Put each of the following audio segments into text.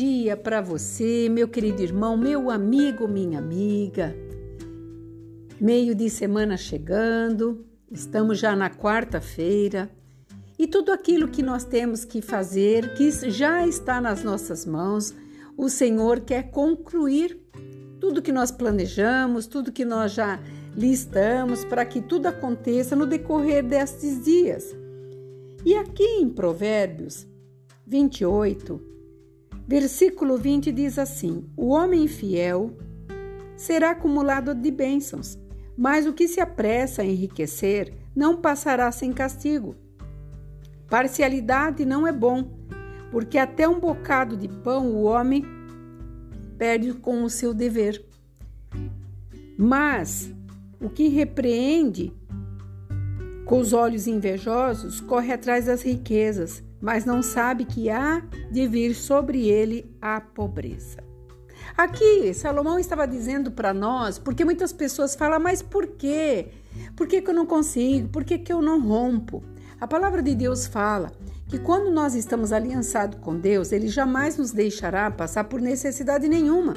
dia para você, meu querido irmão, meu amigo, minha amiga. Meio de semana chegando, estamos já na quarta-feira e tudo aquilo que nós temos que fazer, que já está nas nossas mãos, o Senhor quer concluir tudo que nós planejamos, tudo que nós já listamos para que tudo aconteça no decorrer destes dias. E aqui em Provérbios 28, versículo 20 diz assim: O homem fiel será acumulado de bênçãos, mas o que se apressa a enriquecer não passará sem castigo. Parcialidade não é bom, porque até um bocado de pão o homem perde com o seu dever. Mas o que repreende com os olhos invejosos corre atrás das riquezas, mas não sabe que há de vir sobre ele a pobreza. Aqui, Salomão estava dizendo para nós, porque muitas pessoas falam, mas por quê? Por que, que eu não consigo? Por que, que eu não rompo? A palavra de Deus fala que quando nós estamos aliançados com Deus, Ele jamais nos deixará passar por necessidade nenhuma.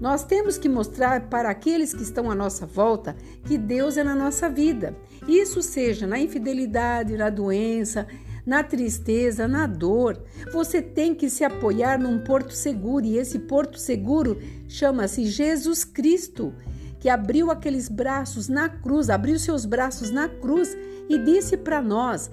Nós temos que mostrar para aqueles que estão à nossa volta que Deus é na nossa vida. Isso seja na infidelidade, na doença, na tristeza, na dor. Você tem que se apoiar num porto seguro e esse porto seguro chama-se Jesus Cristo, que abriu aqueles braços na cruz, abriu seus braços na cruz e disse para nós: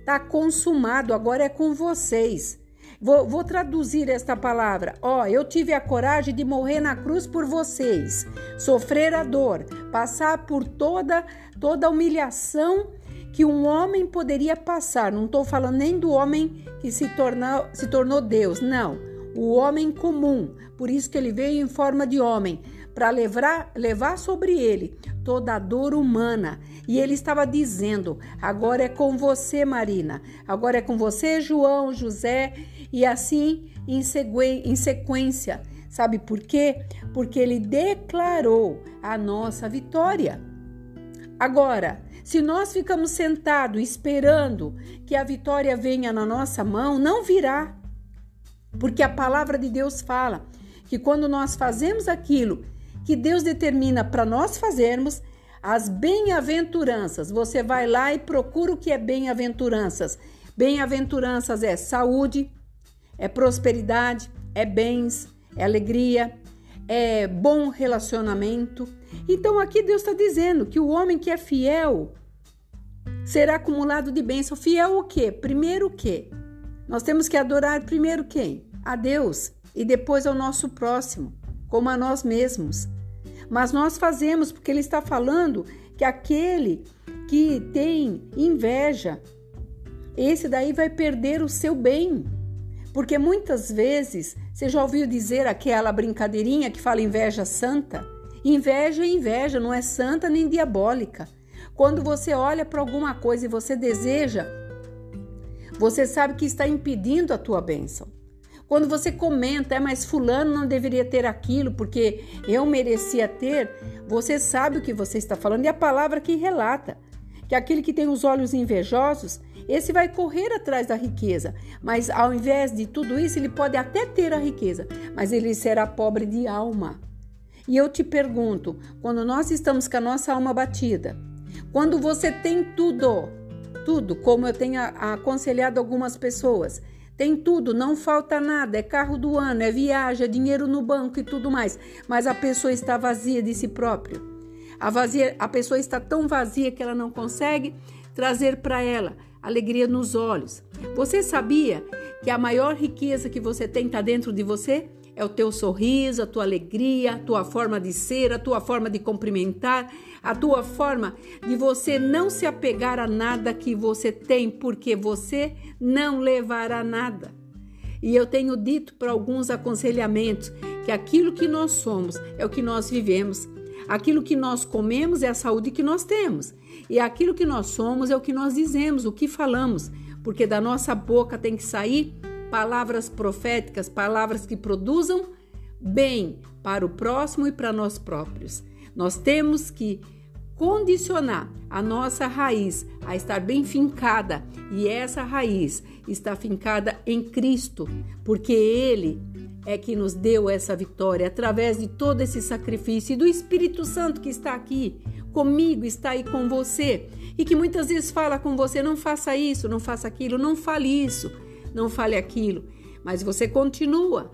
está consumado, agora é com vocês. Vou, vou, traduzir esta palavra. Ó, oh, eu tive a coragem de morrer na cruz por vocês, sofrer a dor, passar por toda toda a humilhação que um homem poderia passar. Não estou falando nem do homem que se tornou, se tornou Deus, não. O homem comum. Por isso que ele veio em forma de homem, para levar, levar sobre ele toda a dor humana. E ele estava dizendo: agora é com você, Marina, agora é com você, João, José, e assim em sequência. Sabe por quê? Porque ele declarou a nossa vitória. Agora, se nós ficamos sentados esperando que a vitória venha na nossa mão, não virá. Porque a palavra de Deus fala que quando nós fazemos aquilo que Deus determina para nós fazermos, as bem-aventuranças, você vai lá e procura o que é bem-aventuranças. Bem-aventuranças é saúde, é prosperidade, é bens, é alegria, é bom relacionamento. Então aqui Deus está dizendo que o homem que é fiel será acumulado de bênção. Fiel o quê? Primeiro o quê? Nós temos que adorar primeiro quem? A Deus e depois ao nosso próximo, como a nós mesmos. Mas nós fazemos porque ele está falando que aquele que tem inveja, esse daí vai perder o seu bem. Porque muitas vezes você já ouviu dizer aquela brincadeirinha que fala inveja santa? Inveja é inveja, não é santa nem diabólica. Quando você olha para alguma coisa e você deseja, você sabe que está impedindo a tua bênção. Quando você comenta, é, mas fulano não deveria ter aquilo porque eu merecia ter, você sabe o que você está falando e a palavra que relata que aquele que tem os olhos invejosos, esse vai correr atrás da riqueza, mas ao invés de tudo isso, ele pode até ter a riqueza, mas ele será pobre de alma. E eu te pergunto, quando nós estamos com a nossa alma batida, quando você tem tudo, tudo, como eu tenho aconselhado algumas pessoas, tem tudo, não falta nada, é carro do ano, é viagem, é dinheiro no banco e tudo mais, mas a pessoa está vazia de si própria. A, vazia, a pessoa está tão vazia que ela não consegue trazer para ela alegria nos olhos. Você sabia que a maior riqueza que você tem está dentro de você? É o teu sorriso, a tua alegria, a tua forma de ser, a tua forma de cumprimentar, a tua forma de você não se apegar a nada que você tem, porque você não levará nada. E eu tenho dito para alguns aconselhamentos que aquilo que nós somos é o que nós vivemos. Aquilo que nós comemos é a saúde que nós temos. E aquilo que nós somos é o que nós dizemos, o que falamos. Porque da nossa boca tem que sair palavras proféticas, palavras que produzam bem para o próximo e para nós próprios. Nós temos que condicionar a nossa raiz a estar bem fincada. E essa raiz está fincada em Cristo, porque Ele é que nos deu essa vitória através de todo esse sacrifício. E do Espírito Santo que está aqui comigo, está aí com você. E que muitas vezes fala com você: não faça isso, não faça aquilo, não fale isso, não fale aquilo, mas você continua.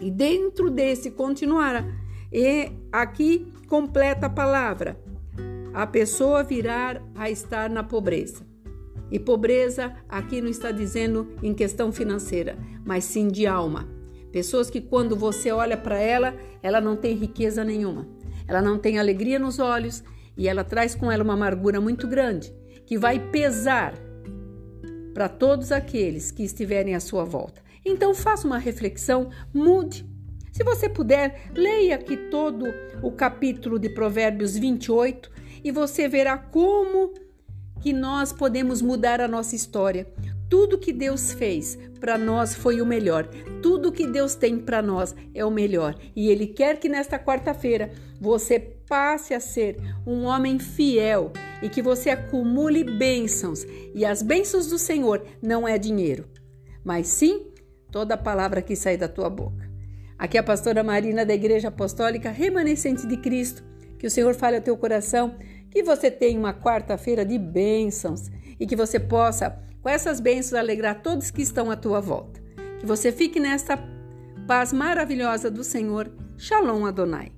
E dentro desse continuar, e aqui completa a palavra a pessoa virar a estar na pobreza. E pobreza aqui não está dizendo em questão financeira, mas sim de alma. Pessoas que quando você olha para ela, ela não tem riqueza nenhuma. Ela não tem alegria nos olhos e ela traz com ela uma amargura muito grande, que vai pesar para todos aqueles que estiverem à sua volta. Então faça uma reflexão, mude. Se você puder, leia aqui todo o capítulo de Provérbios 28 e você verá como que nós podemos mudar a nossa história. Tudo que Deus fez para nós foi o melhor. Tudo que Deus tem para nós é o melhor. E Ele quer que nesta quarta-feira você passe a ser um homem fiel e que você acumule bênçãos. E as bênçãos do Senhor não é dinheiro, mas sim toda palavra que sai da tua boca. Aqui é a pastora Marina da Igreja Apostólica Remanescente de Cristo. Que o Senhor fale ao teu coração que você tenha uma quarta-feira de bênçãos e que você possa, com essas bênçãos, alegrar todos que estão à tua volta. Que você fique nesta paz maravilhosa do Senhor. Shalom Adonai.